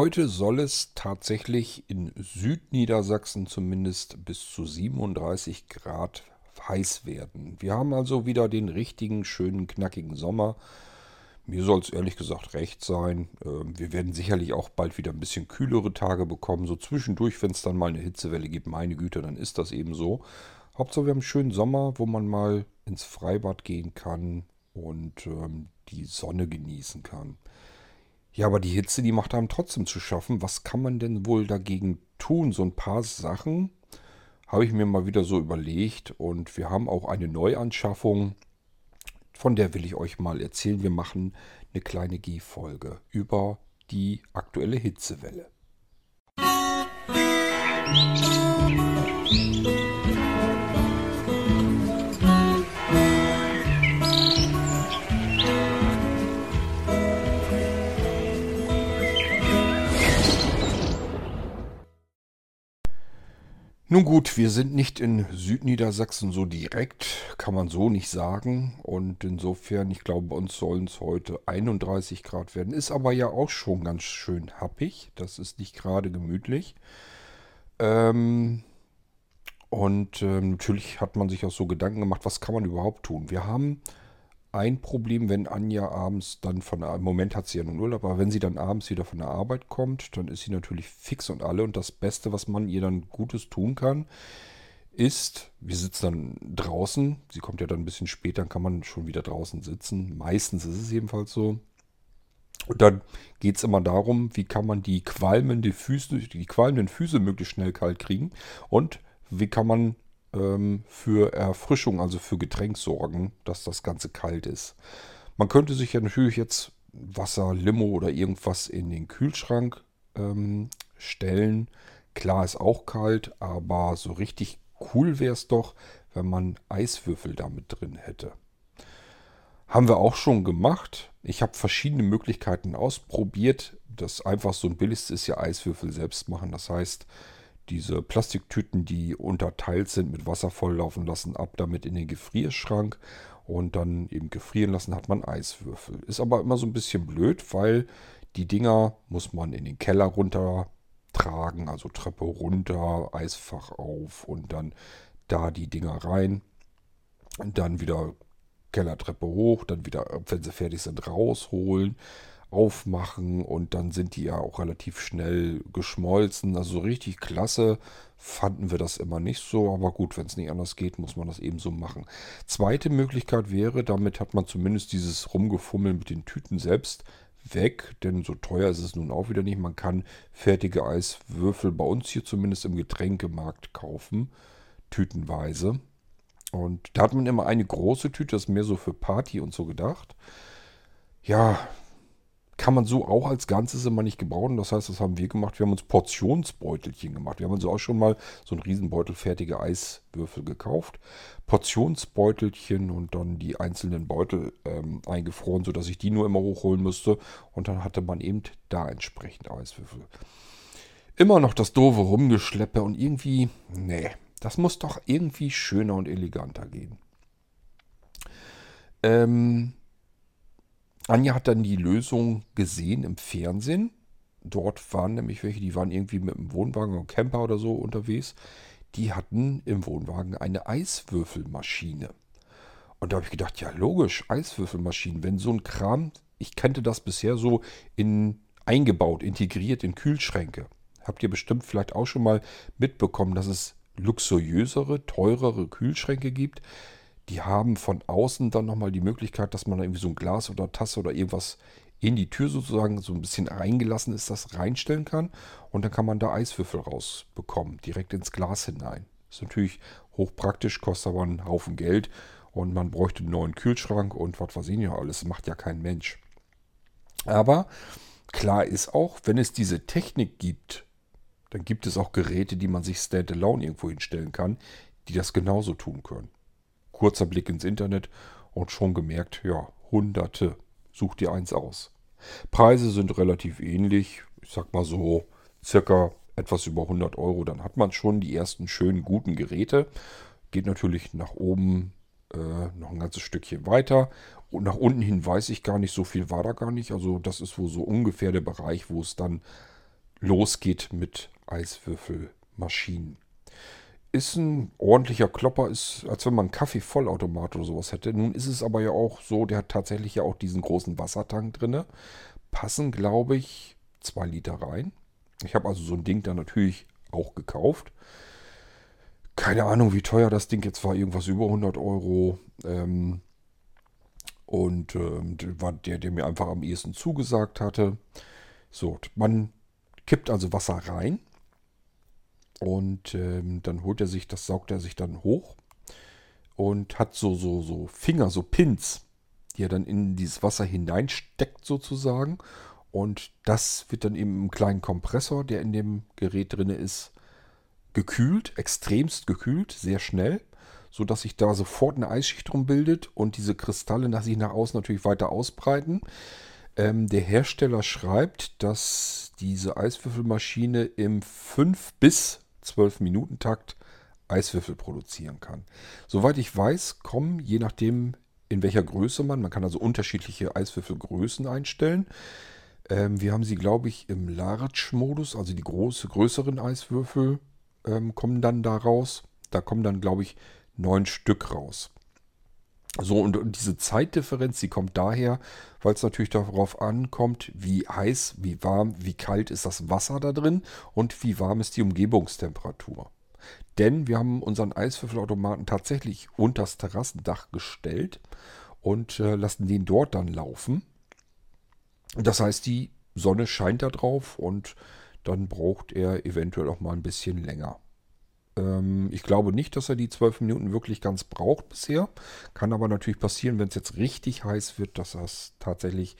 Heute soll es tatsächlich in Südniedersachsen zumindest bis zu 37 Grad heiß werden. Wir haben also wieder den richtigen, schönen, knackigen Sommer. Mir soll es ehrlich gesagt recht sein. Ähm, wir werden sicherlich auch bald wieder ein bisschen kühlere Tage bekommen. So zwischendurch, wenn es dann mal eine Hitzewelle gibt, meine Güte, dann ist das eben so. Hauptsache wir haben einen schönen Sommer, wo man mal ins Freibad gehen kann und ähm, die Sonne genießen kann. Ja, aber die Hitze, die macht einem trotzdem zu schaffen. Was kann man denn wohl dagegen tun? So ein paar Sachen habe ich mir mal wieder so überlegt und wir haben auch eine Neuanschaffung, von der will ich euch mal erzählen. Wir machen eine kleine G-Folge über die aktuelle Hitzewelle. Musik Nun gut, wir sind nicht in Südniedersachsen so direkt, kann man so nicht sagen. Und insofern, ich glaube, bei uns sollen es heute 31 Grad werden. Ist aber ja auch schon ganz schön happig. Das ist nicht gerade gemütlich. Ähm, und ähm, natürlich hat man sich auch so Gedanken gemacht, was kann man überhaupt tun. Wir haben ein Problem, wenn Anja abends dann von der, im Moment hat sie ja nun Urlaub, aber wenn sie dann abends wieder von der Arbeit kommt, dann ist sie natürlich fix und alle und das Beste, was man ihr dann Gutes tun kann, ist, wir sitzen dann draußen, sie kommt ja dann ein bisschen später, dann kann man schon wieder draußen sitzen, meistens ist es jedenfalls so. Und dann geht es immer darum, wie kann man die qualmende Füße, die qualmenden Füße möglichst schnell kalt kriegen und wie kann man ähm, für Erfrischung, also für Getränk sorgen, dass das Ganze kalt ist. Man könnte sich ja natürlich jetzt Wasser, Limo oder irgendwas in den Kühlschrank ähm, stellen. Klar ist auch kalt, aber so richtig cool wäre es doch, wenn man Eiswürfel damit drin hätte. Haben wir auch schon gemacht. Ich habe verschiedene Möglichkeiten ausprobiert. Das einfach so ein billigste ist ja Eiswürfel selbst machen. Das heißt, diese Plastiktüten, die unterteilt sind, mit Wasser volllaufen lassen, ab damit in den Gefrierschrank und dann eben gefrieren lassen, hat man Eiswürfel. Ist aber immer so ein bisschen blöd, weil die Dinger muss man in den Keller runter tragen, also Treppe runter, Eisfach auf und dann da die Dinger rein. Und dann wieder Kellertreppe hoch, dann wieder, wenn sie fertig sind, rausholen aufmachen und dann sind die ja auch relativ schnell geschmolzen. Also so richtig klasse fanden wir das immer nicht so, aber gut, wenn es nicht anders geht, muss man das eben so machen. Zweite Möglichkeit wäre, damit hat man zumindest dieses Rumgefummeln mit den Tüten selbst weg, denn so teuer ist es nun auch wieder nicht. Man kann fertige Eiswürfel bei uns hier zumindest im Getränkemarkt kaufen, tütenweise. Und da hat man immer eine große Tüte, das ist mehr so für Party und so gedacht. Ja, kann man so auch als Ganzes immer nicht gebrauchen. Das heißt, das haben wir gemacht. Wir haben uns Portionsbeutelchen gemacht. Wir haben uns auch schon mal so einen Riesenbeutel fertige Eiswürfel gekauft. Portionsbeutelchen und dann die einzelnen Beutel ähm, eingefroren, sodass ich die nur immer hochholen müsste. Und dann hatte man eben da entsprechend Eiswürfel. Immer noch das doofe Rumgeschleppe und irgendwie, nee, das muss doch irgendwie schöner und eleganter gehen. Ähm, Anja hat dann die Lösung gesehen im Fernsehen. Dort waren nämlich welche, die waren irgendwie mit einem Wohnwagen oder Camper oder so unterwegs. Die hatten im Wohnwagen eine Eiswürfelmaschine. Und da habe ich gedacht, ja logisch, Eiswürfelmaschinen. Wenn so ein Kram, ich kannte das bisher so in, eingebaut, integriert in Kühlschränke. Habt ihr bestimmt vielleicht auch schon mal mitbekommen, dass es luxuriösere, teurere Kühlschränke gibt, die haben von außen dann nochmal die Möglichkeit, dass man da irgendwie so ein Glas oder Tasse oder irgendwas in die Tür sozusagen so ein bisschen reingelassen ist, das reinstellen kann. Und dann kann man da Eiswürfel rausbekommen, direkt ins Glas hinein. Ist natürlich hochpraktisch, kostet aber einen Haufen Geld und man bräuchte einen neuen Kühlschrank und was weiß ich nicht alles. Macht ja kein Mensch. Aber klar ist auch, wenn es diese Technik gibt, dann gibt es auch Geräte, die man sich standalone irgendwo hinstellen kann, die das genauso tun können. Kurzer Blick ins Internet und schon gemerkt, ja, hunderte. Such dir eins aus. Preise sind relativ ähnlich. Ich sag mal so circa etwas über 100 Euro. Dann hat man schon die ersten schönen, guten Geräte. Geht natürlich nach oben äh, noch ein ganzes Stückchen weiter. Und nach unten hin weiß ich gar nicht, so viel war da gar nicht. Also das ist wohl so ungefähr der Bereich, wo es dann losgeht mit Eiswürfelmaschinen. Ist ein ordentlicher Klopper, ist, als wenn man einen Kaffee-Vollautomat oder sowas hätte. Nun ist es aber ja auch so, der hat tatsächlich ja auch diesen großen Wassertank drin. Passen, glaube ich, zwei Liter rein. Ich habe also so ein Ding dann natürlich auch gekauft. Keine Ahnung, wie teuer das Ding jetzt war. Irgendwas über 100 Euro. Ähm, und ähm, war der, der mir einfach am ehesten zugesagt hatte. So, man kippt also Wasser rein. Und ähm, dann holt er sich, das saugt er sich dann hoch. Und hat so, so, so Finger, so Pins, die er dann in dieses Wasser hineinsteckt sozusagen. Und das wird dann eben im kleinen Kompressor, der in dem Gerät drin ist, gekühlt, extremst gekühlt, sehr schnell, sodass sich da sofort eine Eisschicht drum bildet und diese Kristalle nach sich nach außen natürlich weiter ausbreiten. Ähm, der Hersteller schreibt, dass diese Eiswürfelmaschine im 5 bis 12 Minuten Takt Eiswürfel produzieren kann. Soweit ich weiß, kommen je nachdem in welcher Größe man, man kann also unterschiedliche Eiswürfelgrößen einstellen, ähm, wir haben sie, glaube ich, im Large-Modus, also die große, größeren Eiswürfel ähm, kommen dann da raus. Da kommen dann, glaube ich, neun Stück raus. So, und, diese Zeitdifferenz, die kommt daher, weil es natürlich darauf ankommt, wie heiß, wie warm, wie kalt ist das Wasser da drin und wie warm ist die Umgebungstemperatur. Denn wir haben unseren Eiswürfelautomaten tatsächlich unter das Terrassendach gestellt und äh, lassen den dort dann laufen. Das heißt, die Sonne scheint da drauf und dann braucht er eventuell auch mal ein bisschen länger. Ähm, ich glaube nicht, dass er die 12 Minuten wirklich ganz braucht bisher. Kann aber natürlich passieren, wenn es jetzt richtig heiß wird, dass das tatsächlich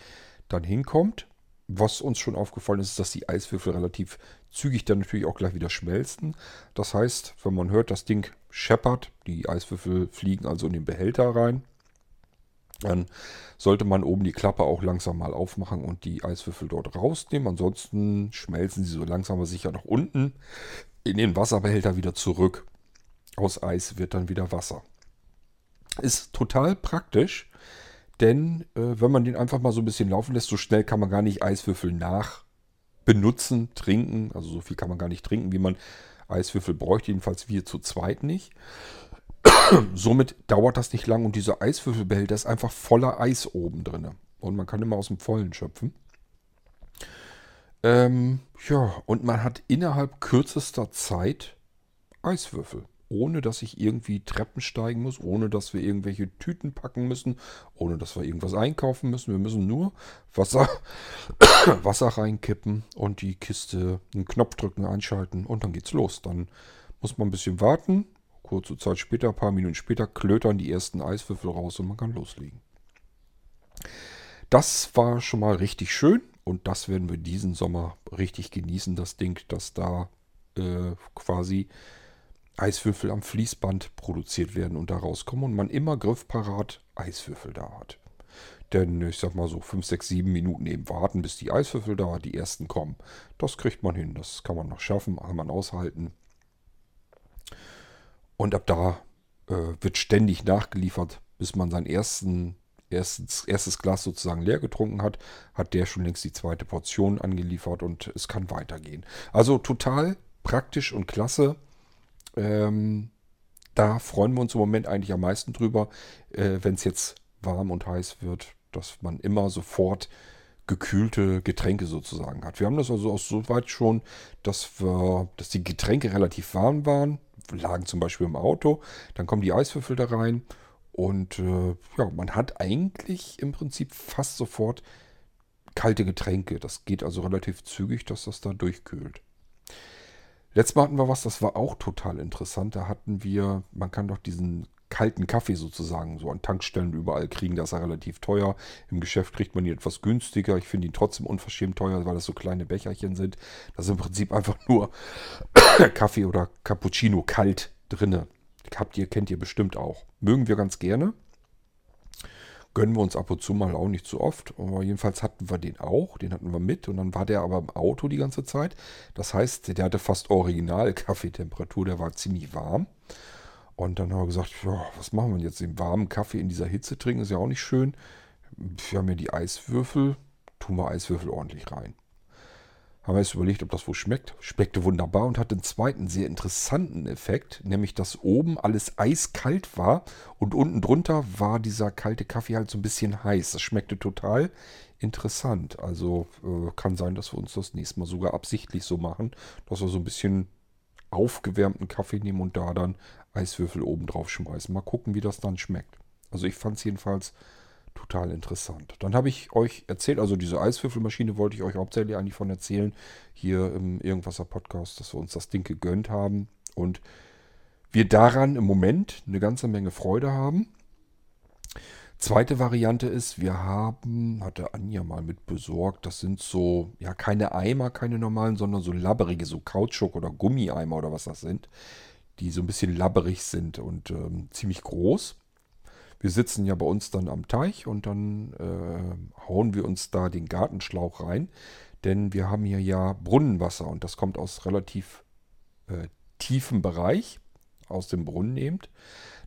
dann hinkommt. Was uns schon aufgefallen ist, ist, dass die Eiswürfel relativ zügig dann natürlich auch gleich wieder schmelzen. Das heißt, wenn man hört, das Ding scheppert, die Eiswürfel fliegen also in den Behälter rein, dann sollte man oben die Klappe auch langsam mal aufmachen und die Eiswürfel dort rausnehmen. Ansonsten schmelzen sie so langsam aber sicher nach unten in den Wasserbehälter wieder zurück. Aus Eis wird dann wieder Wasser. Ist total praktisch, denn äh, wenn man den einfach mal so ein bisschen laufen lässt, so schnell kann man gar nicht Eiswürfel nach benutzen, trinken. Also so viel kann man gar nicht trinken, wie man Eiswürfel bräuchte. Jedenfalls wir zu zweit nicht. Somit dauert das nicht lang und dieser Eiswürfelbehälter ist einfach voller Eis oben drin. Und man kann immer aus dem Vollen schöpfen. Ähm, ja, und man hat innerhalb kürzester Zeit Eiswürfel. Ohne dass ich irgendwie Treppen steigen muss, ohne dass wir irgendwelche Tüten packen müssen, ohne dass wir irgendwas einkaufen müssen. Wir müssen nur Wasser, Wasser reinkippen und die Kiste einen Knopf drücken, einschalten und dann geht's los. Dann muss man ein bisschen warten, Kurze Zeit später, ein paar Minuten später, klötern die ersten Eiswürfel raus und man kann loslegen. Das war schon mal richtig schön und das werden wir diesen Sommer richtig genießen, das Ding, dass da äh, quasi Eiswürfel am Fließband produziert werden und da rauskommen und man immer griffparat Eiswürfel da hat. Denn ich sag mal so 5, 6, 7 Minuten eben warten, bis die Eiswürfel da, die ersten kommen. Das kriegt man hin, das kann man noch schaffen, kann man aushalten. Und ab da äh, wird ständig nachgeliefert, bis man sein ersten, erstes, erstes Glas sozusagen leer getrunken hat, hat der schon längst die zweite Portion angeliefert und es kann weitergehen. Also total praktisch und klasse. Ähm, da freuen wir uns im Moment eigentlich am meisten drüber, äh, wenn es jetzt warm und heiß wird, dass man immer sofort gekühlte Getränke sozusagen hat. Wir haben das also auch so weit schon, dass wir, dass die Getränke relativ warm waren lagen zum Beispiel im Auto. Dann kommen die Eiswürfel da rein. Und äh, ja, man hat eigentlich im Prinzip fast sofort kalte Getränke. Das geht also relativ zügig, dass das da durchkühlt. Letztes Mal hatten wir was, das war auch total interessant. Da hatten wir, man kann doch diesen kalten Kaffee sozusagen so an Tankstellen überall kriegen. Das ist ja relativ teuer. Im Geschäft kriegt man ihn etwas günstiger. Ich finde ihn trotzdem unverschämt teuer, weil das so kleine Becherchen sind. Das ist im Prinzip einfach nur Kaffee oder Cappuccino kalt drinne. Habt ihr, kennt ihr bestimmt auch. Mögen wir ganz gerne. Gönnen wir uns ab und zu mal auch nicht zu oft. Aber jedenfalls hatten wir den auch. Den hatten wir mit. Und dann war der aber im Auto die ganze Zeit. Das heißt, der hatte fast original Kaffeetemperatur. Der war ziemlich warm. Und dann haben wir gesagt, ja, was machen wir jetzt? Den warmen Kaffee in dieser Hitze trinken ist ja auch nicht schön. Wir haben ja die Eiswürfel, tun wir Eiswürfel ordentlich rein. Haben wir jetzt überlegt, ob das wohl schmeckt. Schmeckte wunderbar und hatte einen zweiten sehr interessanten Effekt, nämlich dass oben alles eiskalt war und unten drunter war dieser kalte Kaffee halt so ein bisschen heiß. Das schmeckte total interessant. Also äh, kann sein, dass wir uns das nächste Mal sogar absichtlich so machen, dass wir so ein bisschen aufgewärmten Kaffee nehmen und da dann Eiswürfel oben drauf schmeißen. Mal gucken, wie das dann schmeckt. Also ich fand es jedenfalls total interessant. Dann habe ich euch erzählt, also diese Eiswürfelmaschine wollte ich euch hauptsächlich eigentlich von erzählen, hier im Irgendwasser Podcast, dass wir uns das Ding gegönnt haben und wir daran im Moment eine ganze Menge Freude haben. Zweite Variante ist, wir haben, hatte Anja mal mit besorgt, das sind so, ja, keine Eimer, keine normalen, sondern so labberige, so Kautschuk oder Gummieimer oder was das sind, die so ein bisschen labberig sind und ähm, ziemlich groß wir sitzen ja bei uns dann am Teich und dann äh, hauen wir uns da den Gartenschlauch rein. Denn wir haben hier ja Brunnenwasser und das kommt aus relativ äh, tiefem Bereich, aus dem Brunnen nehmt.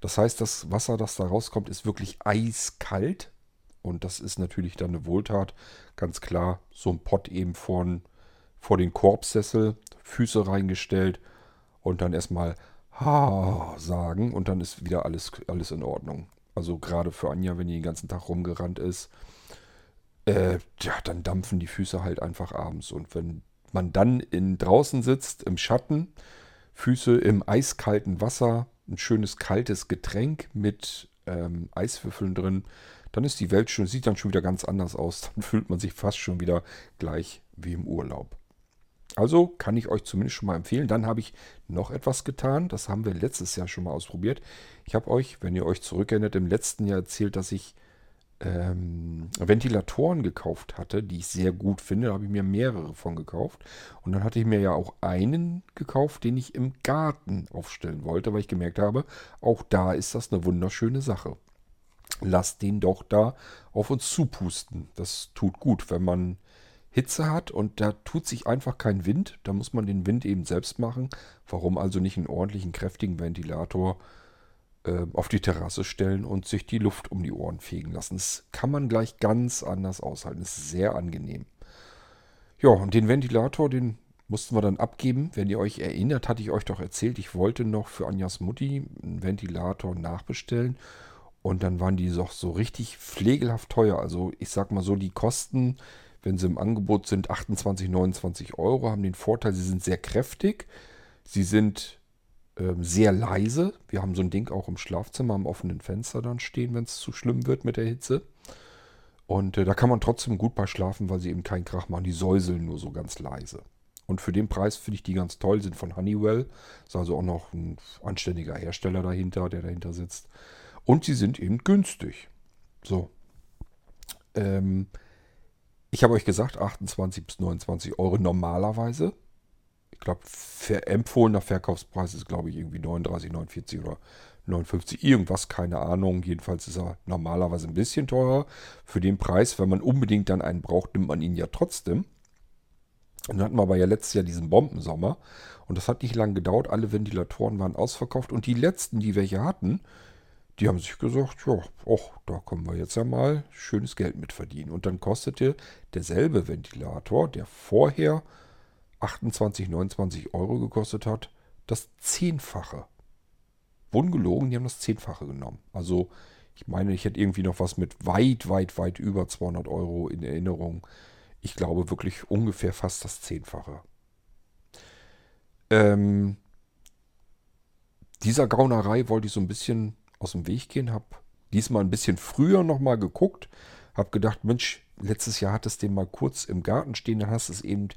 Das heißt, das Wasser, das da rauskommt, ist wirklich eiskalt. Und das ist natürlich dann eine Wohltat. Ganz klar, so ein Pott eben vor, vor den Korbsessel, Füße reingestellt und dann erstmal Ha sagen und dann ist wieder alles, alles in Ordnung. Also gerade für Anja, wenn die den ganzen Tag rumgerannt ist, äh, ja, dann dampfen die Füße halt einfach abends. Und wenn man dann in, draußen sitzt, im Schatten, Füße im eiskalten Wasser, ein schönes kaltes Getränk mit ähm, Eiswürfeln drin, dann ist die Welt schon, sieht dann schon wieder ganz anders aus. Dann fühlt man sich fast schon wieder gleich wie im Urlaub. Also kann ich euch zumindest schon mal empfehlen. Dann habe ich noch etwas getan. Das haben wir letztes Jahr schon mal ausprobiert. Ich habe euch, wenn ihr euch zurückerinnert, im letzten Jahr erzählt, dass ich ähm, Ventilatoren gekauft hatte, die ich sehr gut finde. Da habe ich mir mehrere von gekauft. Und dann hatte ich mir ja auch einen gekauft, den ich im Garten aufstellen wollte, weil ich gemerkt habe, auch da ist das eine wunderschöne Sache. Lasst den doch da auf uns zupusten. Das tut gut, wenn man Hitze hat und da tut sich einfach kein Wind. Da muss man den Wind eben selbst machen. Warum also nicht einen ordentlichen, kräftigen Ventilator äh, auf die Terrasse stellen und sich die Luft um die Ohren fegen lassen? Das kann man gleich ganz anders aushalten. Das ist sehr angenehm. Ja, und den Ventilator, den mussten wir dann abgeben. Wenn ihr euch erinnert, hatte ich euch doch erzählt, ich wollte noch für Anjas Mutti einen Ventilator nachbestellen. Und dann waren die doch so richtig pflegelhaft teuer. Also ich sag mal so, die Kosten wenn sie im Angebot sind, 28, 29 Euro, haben den Vorteil, sie sind sehr kräftig, sie sind äh, sehr leise. Wir haben so ein Ding auch im Schlafzimmer am offenen Fenster dann stehen, wenn es zu schlimm wird mit der Hitze. Und äh, da kann man trotzdem gut bei schlafen, weil sie eben keinen Krach machen. Die säuseln nur so ganz leise. Und für den Preis finde ich die ganz toll, sind von Honeywell. Ist also auch noch ein anständiger Hersteller dahinter, der dahinter sitzt. Und sie sind eben günstig. So. Ähm, ich habe euch gesagt, 28 bis 29 Euro normalerweise. Ich glaube, empfohlener Verkaufspreis ist, glaube ich, irgendwie 39, 49 oder 59, irgendwas, keine Ahnung. Jedenfalls ist er normalerweise ein bisschen teurer. Für den Preis, wenn man unbedingt dann einen braucht, nimmt man ihn ja trotzdem. Und dann hatten wir aber ja letztes Jahr diesen Bombensommer. Und das hat nicht lange gedauert. Alle Ventilatoren waren ausverkauft. Und die letzten, die welche hatten, die haben sich gesagt, ja, och, da können wir jetzt ja mal schönes Geld mit verdienen. Und dann kostete derselbe Ventilator, der vorher 28, 29 Euro gekostet hat, das Zehnfache. Ungelogen, die haben das Zehnfache genommen. Also ich meine, ich hätte irgendwie noch was mit weit, weit, weit über 200 Euro in Erinnerung. Ich glaube wirklich ungefähr fast das Zehnfache. Ähm, dieser Gaunerei wollte ich so ein bisschen aus dem Weg gehen, habe diesmal ein bisschen früher nochmal geguckt, habe gedacht, Mensch, letztes Jahr hat es den mal kurz im Garten stehen, dann hast du es eben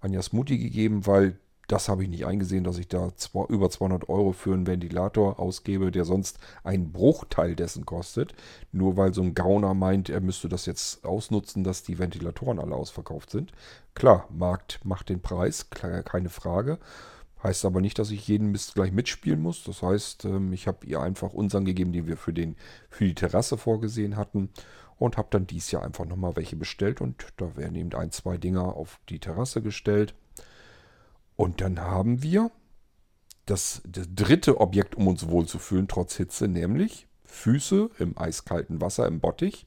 Anjas Mutti gegeben, weil das habe ich nicht eingesehen, dass ich da zwei, über 200 Euro für einen Ventilator ausgebe, der sonst einen Bruchteil dessen kostet. Nur weil so ein Gauner meint, er müsste das jetzt ausnutzen, dass die Ventilatoren alle ausverkauft sind. Klar, Markt macht den Preis, keine Frage. Heißt aber nicht, dass ich jeden Mist gleich mitspielen muss. Das heißt, ähm, ich habe ihr einfach unseren gegeben, den wir für, den, für die Terrasse vorgesehen hatten. Und habe dann dies Jahr einfach nochmal welche bestellt. Und da werden eben ein, zwei Dinger auf die Terrasse gestellt. Und dann haben wir das, das dritte Objekt, um uns wohlzufühlen, trotz Hitze, nämlich Füße im eiskalten Wasser im Bottich.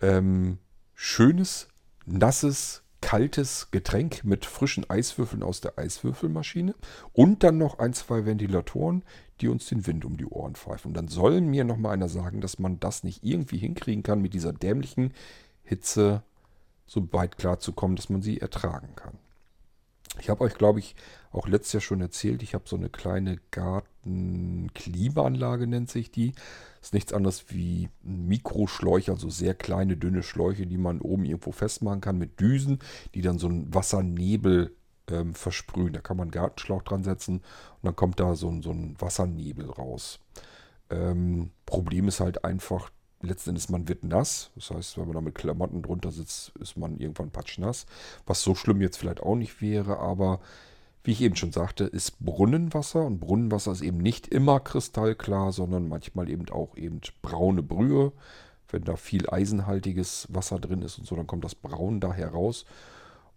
Ähm, schönes, nasses kaltes Getränk mit frischen Eiswürfeln aus der Eiswürfelmaschine und dann noch ein, zwei Ventilatoren, die uns den Wind um die Ohren pfeifen. Und dann soll mir noch mal einer sagen, dass man das nicht irgendwie hinkriegen kann, mit dieser dämlichen Hitze so weit klarzukommen, dass man sie ertragen kann. Ich habe euch, glaube ich, auch letztes Jahr schon erzählt, ich habe so eine kleine Garten-Klimaanlage, nennt sich die. Ist nichts anderes wie Mikroschläuche, also sehr kleine, dünne Schläuche, die man oben irgendwo festmachen kann mit Düsen, die dann so einen Wassernebel ähm, versprühen. Da kann man einen Gartenschlauch dran setzen und dann kommt da so, ein, so ein Wassernebel raus. Ähm, Problem ist halt einfach, letzten Endes, man wird nass. Das heißt, wenn man da mit Klamotten drunter sitzt, ist man irgendwann patschnass. Was so schlimm jetzt vielleicht auch nicht wäre, aber wie ich eben schon sagte, ist Brunnenwasser. Und Brunnenwasser ist eben nicht immer kristallklar, sondern manchmal eben auch eben braune Brühe. Wenn da viel eisenhaltiges Wasser drin ist und so, dann kommt das Braun da heraus.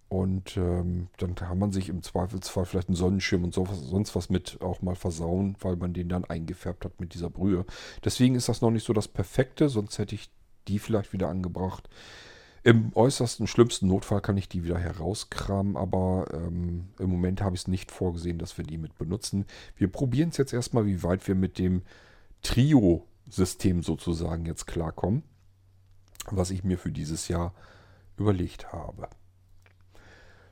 Und ähm, dann kann man sich im Zweifelsfall vielleicht einen Sonnenschirm und so, sonst was mit auch mal versauen, weil man den dann eingefärbt hat mit dieser Brühe. Deswegen ist das noch nicht so das Perfekte, sonst hätte ich die vielleicht wieder angebracht. Im äußersten, schlimmsten Notfall kann ich die wieder herauskramen, aber ähm, im Moment habe ich es nicht vorgesehen, dass wir die mit benutzen. Wir probieren es jetzt erstmal, wie weit wir mit dem Trio-System sozusagen jetzt klarkommen, was ich mir für dieses Jahr überlegt habe.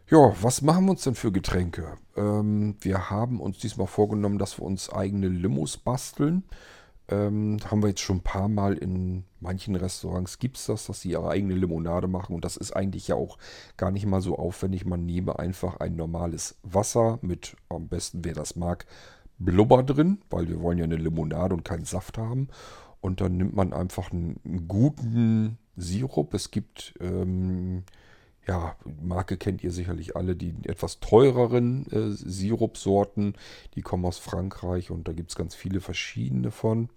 Ja, was machen wir uns denn für Getränke? Ähm, wir haben uns diesmal vorgenommen, dass wir uns eigene Limos basteln. Ähm, haben wir jetzt schon ein paar Mal in manchen Restaurants gibt es das, dass sie ihre eigene Limonade machen. Und das ist eigentlich ja auch gar nicht mal so aufwendig. Man nehme einfach ein normales Wasser mit, am besten wer das mag, Blubber drin, weil wir wollen ja eine Limonade und keinen Saft haben. Und dann nimmt man einfach einen, guten Sirup. Es gibt ähm, ja, Marke kennt ihr sicherlich alle, die etwas teureren äh, Sirupsorten, die kommen aus Frankreich und da gibt es ganz viele verschiedene von.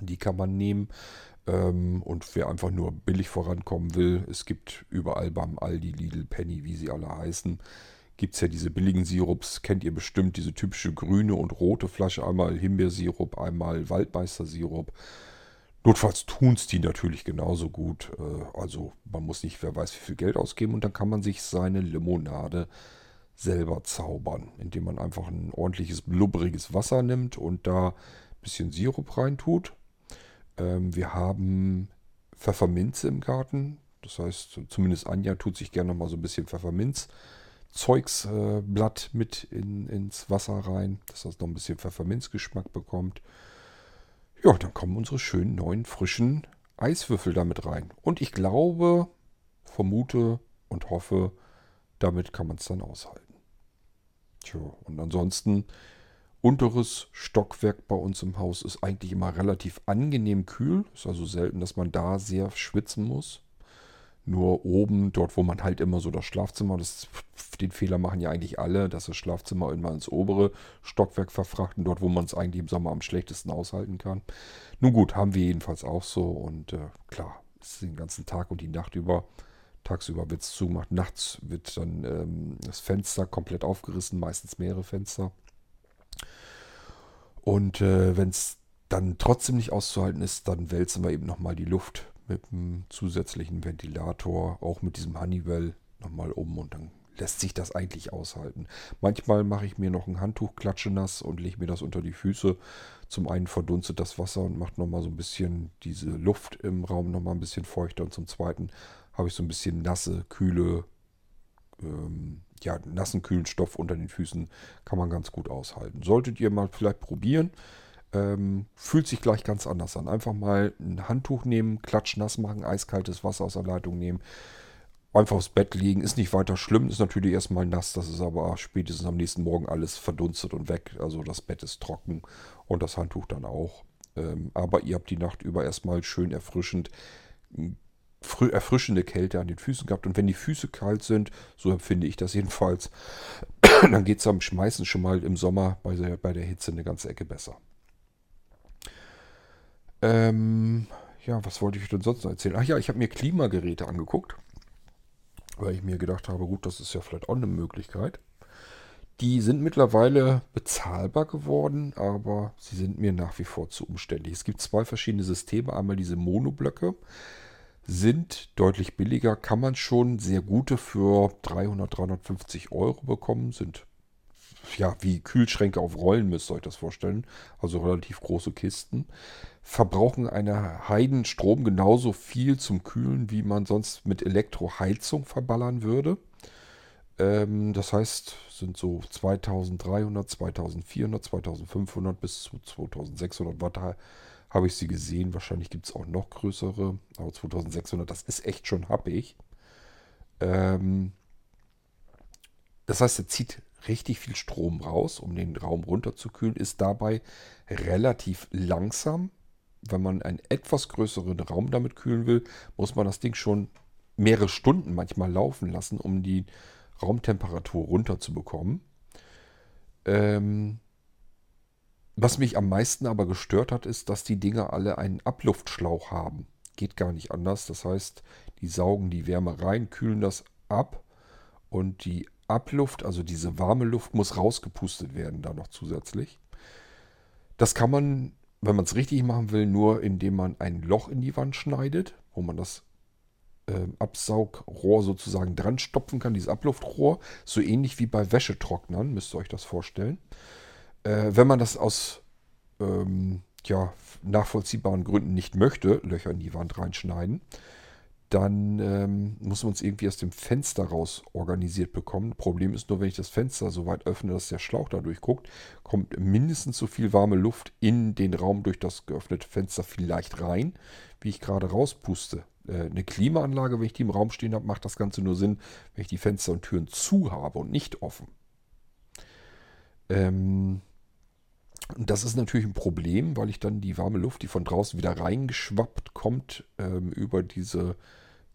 Die kann man nehmen. Ähm, und wer einfach nur billig vorankommen will, es gibt überall beim Aldi, Lidl, Penny, wie sie alle heißen, gibt es ja diese billigen Sirups, kennt ihr bestimmt, diese typische grüne und rote Flasche, einmal Himbeersirup, einmal Waldmeistersirup. Notfalls tun es die natürlich genauso gut. Äh, also man muss nicht, wer weiß, wie viel Geld ausgeben und dann kann man sich seine Limonade selber zaubern, indem man einfach ein ordentliches blubberiges Wasser nimmt und da ein bisschen Sirup reintut. Ähm, wir haben Pfefferminze im Garten. Das heißt, zumindest Anja tut sich gerne mal so ein bisschen Pfefferminz-Zeugsblatt äh, mit in, ins Wasser rein, dass das noch ein bisschen Pfefferminzgeschmack bekommt. Ja, dann kommen unsere schönen neuen frischen Eiswürfel damit rein. Und ich glaube, vermute und hoffe, damit kann man es dann aushalten. Tja, und ansonsten, unteres Stockwerk bei uns im Haus ist eigentlich immer relativ angenehm kühl. Ist also selten, dass man da sehr schwitzen muss. Nur oben, dort wo man halt immer so das Schlafzimmer, das, den Fehler machen ja eigentlich alle, dass das Schlafzimmer immer ins obere Stockwerk verfrachten, dort wo man es eigentlich im Sommer am schlechtesten aushalten kann. Nun gut, haben wir jedenfalls auch so und äh, klar, es ist den ganzen Tag und die Nacht über. Tagsüber wird es zugemacht, nachts wird dann ähm, das Fenster komplett aufgerissen, meistens mehrere Fenster. Und äh, wenn es dann trotzdem nicht auszuhalten ist, dann wälzen wir eben nochmal die Luft mit einem zusätzlichen Ventilator, auch mit diesem Honeywell nochmal um und dann lässt sich das eigentlich aushalten. Manchmal mache ich mir noch ein Handtuch klatsche nass und lege mir das unter die Füße. Zum einen verdunstet das Wasser und macht nochmal so ein bisschen diese Luft im Raum nochmal ein bisschen feuchter und zum zweiten habe ich so ein bisschen nasse, kühle, ähm, ja, nassen, kühlen Stoff unter den Füßen. Kann man ganz gut aushalten. Solltet ihr mal vielleicht probieren. Ähm, fühlt sich gleich ganz anders an. Einfach mal ein Handtuch nehmen, klatschnass machen, eiskaltes Wasser aus der Leitung nehmen. Einfach aufs Bett legen, ist nicht weiter schlimm, ist natürlich erstmal nass, das ist aber spätestens am nächsten Morgen alles verdunstet und weg. Also das Bett ist trocken und das Handtuch dann auch. Ähm, aber ihr habt die Nacht über erstmal schön erfrischend erfrischende Kälte an den Füßen gehabt. Und wenn die Füße kalt sind, so empfinde ich das jedenfalls, dann geht es am Schmeißen schon mal im Sommer bei der, bei der Hitze eine ganze Ecke besser. Ähm, ja, was wollte ich denn sonst noch erzählen? Ach ja, ich habe mir Klimageräte angeguckt, weil ich mir gedacht habe, gut, das ist ja vielleicht auch eine Möglichkeit. Die sind mittlerweile bezahlbar geworden, aber sie sind mir nach wie vor zu umständlich. Es gibt zwei verschiedene Systeme. Einmal diese Monoblöcke. sind deutlich billiger, kann man schon sehr gute für 300, 350 Euro bekommen, sind ja wie Kühlschränke auf Rollen, müsst ihr euch das vorstellen, also relativ große Kisten, verbrauchen eine Heidenstrom genauso viel zum Kühlen, wie man sonst mit Elektroheizung verballern würde. Ähm, das heißt, sind so 2300, 2400, 2500 bis zu 2600 Watt habe ich sie gesehen. Wahrscheinlich gibt es auch noch größere, aber 2600, das ist echt schon happig. Ähm, das heißt, er zieht richtig viel Strom raus, um den Raum runterzukühlen, ist dabei relativ langsam. Wenn man einen etwas größeren Raum damit kühlen will, muss man das Ding schon mehrere Stunden manchmal laufen lassen, um die Raumtemperatur runterzubekommen. Ähm, was mich am meisten aber gestört hat, ist, dass die Dinger alle einen Abluftschlauch haben. Geht gar nicht anders. Das heißt, die saugen die Wärme rein, kühlen das ab und die Abluft, also diese warme Luft, muss rausgepustet werden da noch zusätzlich. Das kann man, wenn man es richtig machen will, nur indem man ein Loch in die Wand schneidet, wo man das äh, Absaugrohr sozusagen dran stopfen kann, dieses Abluftrohr. So ähnlich wie bei Wäschetrocknern, müsst ihr euch das vorstellen. Äh, wenn man das aus ähm, ja, nachvollziehbaren Gründen nicht möchte, Löcher in die Wand reinschneiden, dann ähm, muss man es irgendwie aus dem Fenster raus organisiert bekommen. Problem ist nur, wenn ich das Fenster so weit öffne, dass der Schlauch da durchguckt, kommt mindestens so viel warme Luft in den Raum durch das geöffnete Fenster vielleicht rein, wie ich gerade rauspuste. Äh, eine Klimaanlage, wenn ich die im Raum stehen habe, macht das Ganze nur Sinn, wenn ich die Fenster und Türen zu habe und nicht offen. Ähm, und das ist natürlich ein Problem, weil ich dann die warme Luft, die von draußen wieder reingeschwappt kommt, ähm, über diese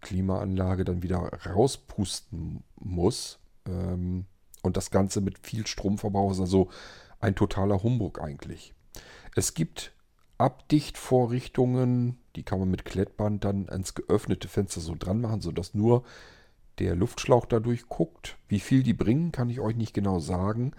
Klimaanlage dann wieder rauspusten muss. Ähm, und das Ganze mit viel Stromverbrauch ist also ein totaler Humbug eigentlich. Es gibt Abdichtvorrichtungen, die kann man mit Klettband dann ans geöffnete Fenster so dran machen, sodass nur der Luftschlauch dadurch guckt. Wie viel die bringen, kann ich euch nicht genau sagen.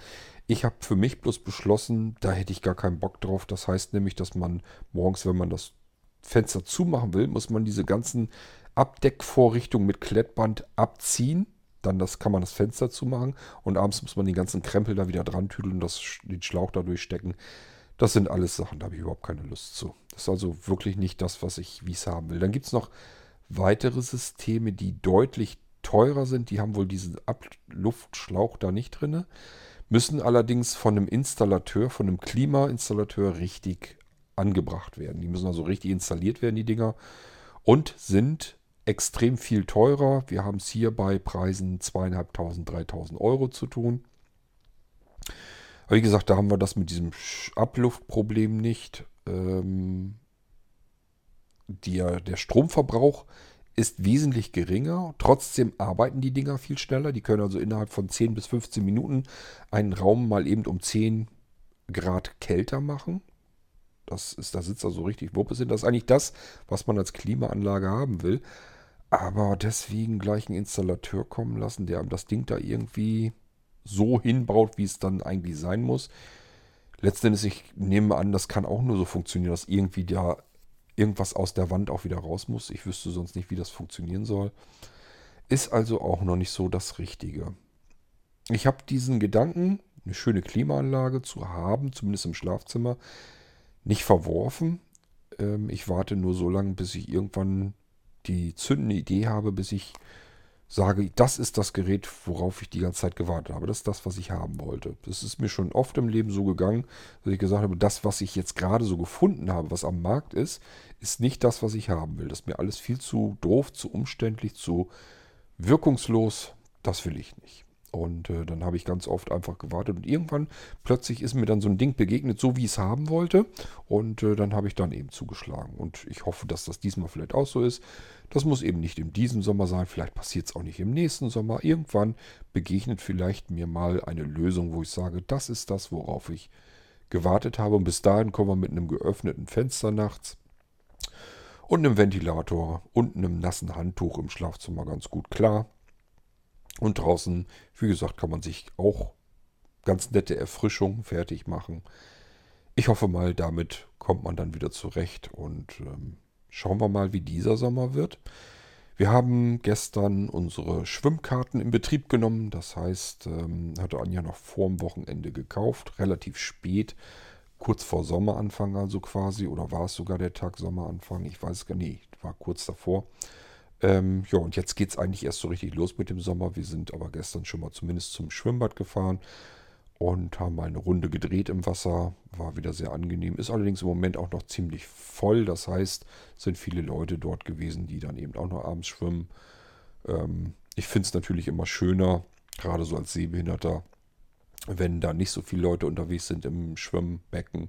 Ich habe für mich bloß beschlossen, da hätte ich gar keinen Bock drauf. Das heißt nämlich, dass man morgens, wenn man das Fenster zumachen will, muss man diese ganzen Abdeckvorrichtungen mit Klettband abziehen. Dann das, kann man das Fenster zumachen und abends muss man den ganzen Krempel da wieder dran tüdeln und das, den Schlauch da durchstecken. Das sind alles Sachen, da habe ich überhaupt keine Lust zu. Das ist also wirklich nicht das, was ich, wie es haben will. Dann gibt es noch weitere Systeme, die deutlich teurer sind. Die haben wohl diesen Abluftschlauch da nicht drin. Müssen allerdings von einem Installateur, von einem Klimainstallateur richtig angebracht werden. Die müssen also richtig installiert werden, die Dinger. Und sind extrem viel teurer. Wir haben es hier bei Preisen 2.500, 3.000 Euro zu tun. Aber wie gesagt, da haben wir das mit diesem Abluftproblem nicht. Ähm, der, der Stromverbrauch ist wesentlich geringer. Trotzdem arbeiten die Dinger viel schneller. Die können also innerhalb von 10 bis 15 Minuten einen Raum mal eben um 10 Grad kälter machen. Das ist, da sitzt also richtig Wuppe sind. Das ist eigentlich das, was man als Klimaanlage haben will. Aber deswegen gleich einen Installateur kommen lassen, der das Ding da irgendwie so hinbaut, wie es dann eigentlich sein muss. Letztendlich, ich nehme an, das kann auch nur so funktionieren, dass irgendwie da irgendwas aus der Wand auch wieder raus muss. Ich wüsste sonst nicht, wie das funktionieren soll. Ist also auch noch nicht so das Richtige. Ich habe diesen Gedanken, eine schöne Klimaanlage zu haben, zumindest im Schlafzimmer, nicht verworfen. Ähm, ich warte nur so lange, bis ich irgendwann die zündende Idee habe, bis ich sage, das ist das Gerät, worauf ich die ganze Zeit gewartet habe. Das ist das, was ich haben wollte. Das ist mir schon oft im Leben so gegangen, dass ich gesagt habe, das, was ich jetzt gerade so gefunden habe, was am Markt ist, ist nicht das, was ich haben will. Das ist mir alles viel zu doof, zu umständlich, zu wirkungslos. Das will ich nicht. Und äh, dann habe ich ganz oft einfach gewartet und irgendwann plötzlich ist mir dann so ein Ding begegnet, so wie ich es haben wollte. Und äh, dann habe ich dann eben zugeschlagen. Und ich hoffe, dass das diesmal vielleicht auch so ist. Das muss eben nicht in diesem Sommer sein, vielleicht passiert es auch nicht im nächsten Sommer. Irgendwann begegnet vielleicht mir mal eine Lösung, wo ich sage, das ist das, worauf ich gewartet habe. Und bis dahin kommen wir mit einem geöffneten Fenster nachts und einem Ventilator und einem nassen Handtuch im Schlafzimmer ganz gut klar. Und draußen, wie gesagt, kann man sich auch ganz nette Erfrischung fertig machen. Ich hoffe mal, damit kommt man dann wieder zurecht und ähm, Schauen wir mal, wie dieser Sommer wird. Wir haben gestern unsere Schwimmkarten in Betrieb genommen. Das heißt, ähm, hatte Anja noch vor dem Wochenende gekauft, relativ spät, kurz vor Sommeranfang also quasi. Oder war es sogar der Tag Sommeranfang? Ich weiß gar nicht, war kurz davor. Ähm, ja, und jetzt geht es eigentlich erst so richtig los mit dem Sommer. Wir sind aber gestern schon mal zumindest zum Schwimmbad gefahren und haben eine Runde gedreht im Wasser. War wieder sehr angenehm. Ist allerdings im Moment auch noch ziemlich voll. Das heißt, sind viele Leute dort gewesen, die dann eben auch noch abends schwimmen. Ähm, ich finde es natürlich immer schöner, gerade so als Sehbehinderter, wenn da nicht so viele Leute unterwegs sind im Schwimmbecken,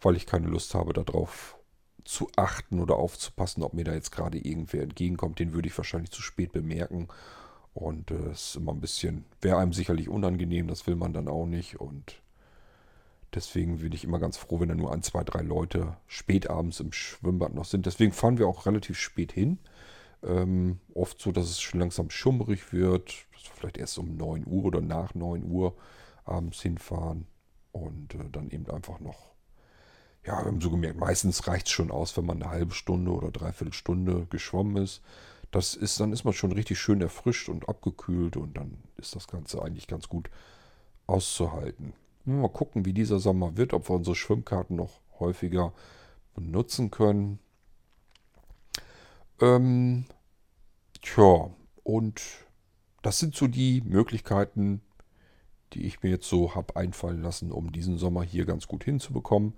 weil ich keine Lust habe, darauf zu achten oder aufzupassen, ob mir da jetzt gerade irgendwer entgegenkommt. Den würde ich wahrscheinlich zu spät bemerken. Und es äh, ist immer ein bisschen, wäre einem sicherlich unangenehm, das will man dann auch nicht. Und deswegen bin ich immer ganz froh, wenn da nur ein, zwei, drei Leute spät abends im Schwimmbad noch sind. Deswegen fahren wir auch relativ spät hin. Ähm, oft so, dass es schon langsam schummrig wird. Vielleicht erst um 9 Uhr oder nach 9 Uhr abends hinfahren. Und äh, dann eben einfach noch, ja, wir haben so gemerkt, meistens reicht es schon aus, wenn man eine halbe Stunde oder dreiviertel Stunde geschwommen ist. Das ist, dann ist man schon richtig schön erfrischt und abgekühlt und dann ist das Ganze eigentlich ganz gut auszuhalten. Mal gucken, wie dieser Sommer wird, ob wir unsere Schwimmkarten noch häufiger benutzen können. Ähm, tja, und das sind so die Möglichkeiten, die ich mir jetzt so habe einfallen lassen, um diesen Sommer hier ganz gut hinzubekommen.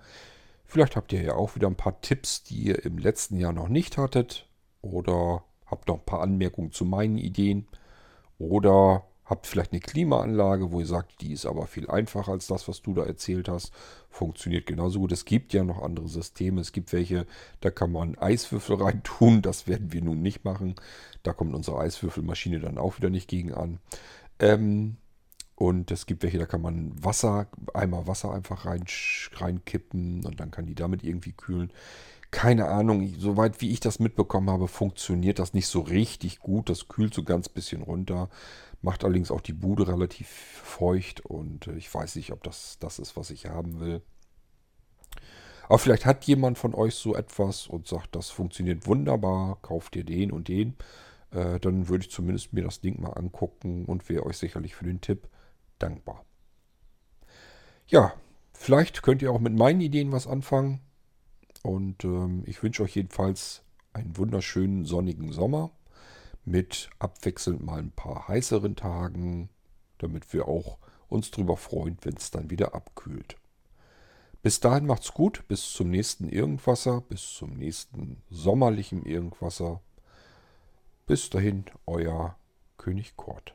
Vielleicht habt ihr ja auch wieder ein paar Tipps, die ihr im letzten Jahr noch nicht hattet oder habt noch ein paar Anmerkungen zu meinen Ideen oder habt vielleicht eine Klimaanlage, wo ihr sagt, die ist aber viel einfacher als das, was du da erzählt hast. Funktioniert genauso gut. Es gibt ja noch andere Systeme. Es gibt welche, da kann man Eiswürfel reintun. Das werden wir nun nicht machen. Da kommt unsere Eiswürfelmaschine dann auch wieder nicht gegen an. Ähm, und es gibt welche, da kann man Wasser, einmal Wasser einfach rein, reinkippen und dann kann die damit irgendwie kühlen keine Ahnung, soweit wie ich das mitbekommen habe, funktioniert das nicht so richtig gut. Das kühlt so ganz bisschen runter, macht allerdings auch die Bude relativ feucht und äh, ich weiß nicht, ob das das ist, was ich haben will. Aber vielleicht hat jemand von euch so etwas und sagt, das funktioniert wunderbar, kauft ihr den und den. Äh, dann würde ich zumindest mir das Ding mal angucken und wäre euch sicherlich für den Tipp dankbar. Ja, vielleicht könnt ihr auch mit meinen Ideen was anfangen. Und ähm, ich wünsche euch jedenfalls einen wunderschönen sonnigen Sommer mit abwechselnd mal ein paar heißeren Tagen, damit wir auch uns drüber freuen, wenn es dann wieder abkühlt. Bis dahin macht's gut, bis zum nächsten Irgendwasser, bis zum nächsten sommerlichen Irgendwasser. Bis dahin, euer König Kort.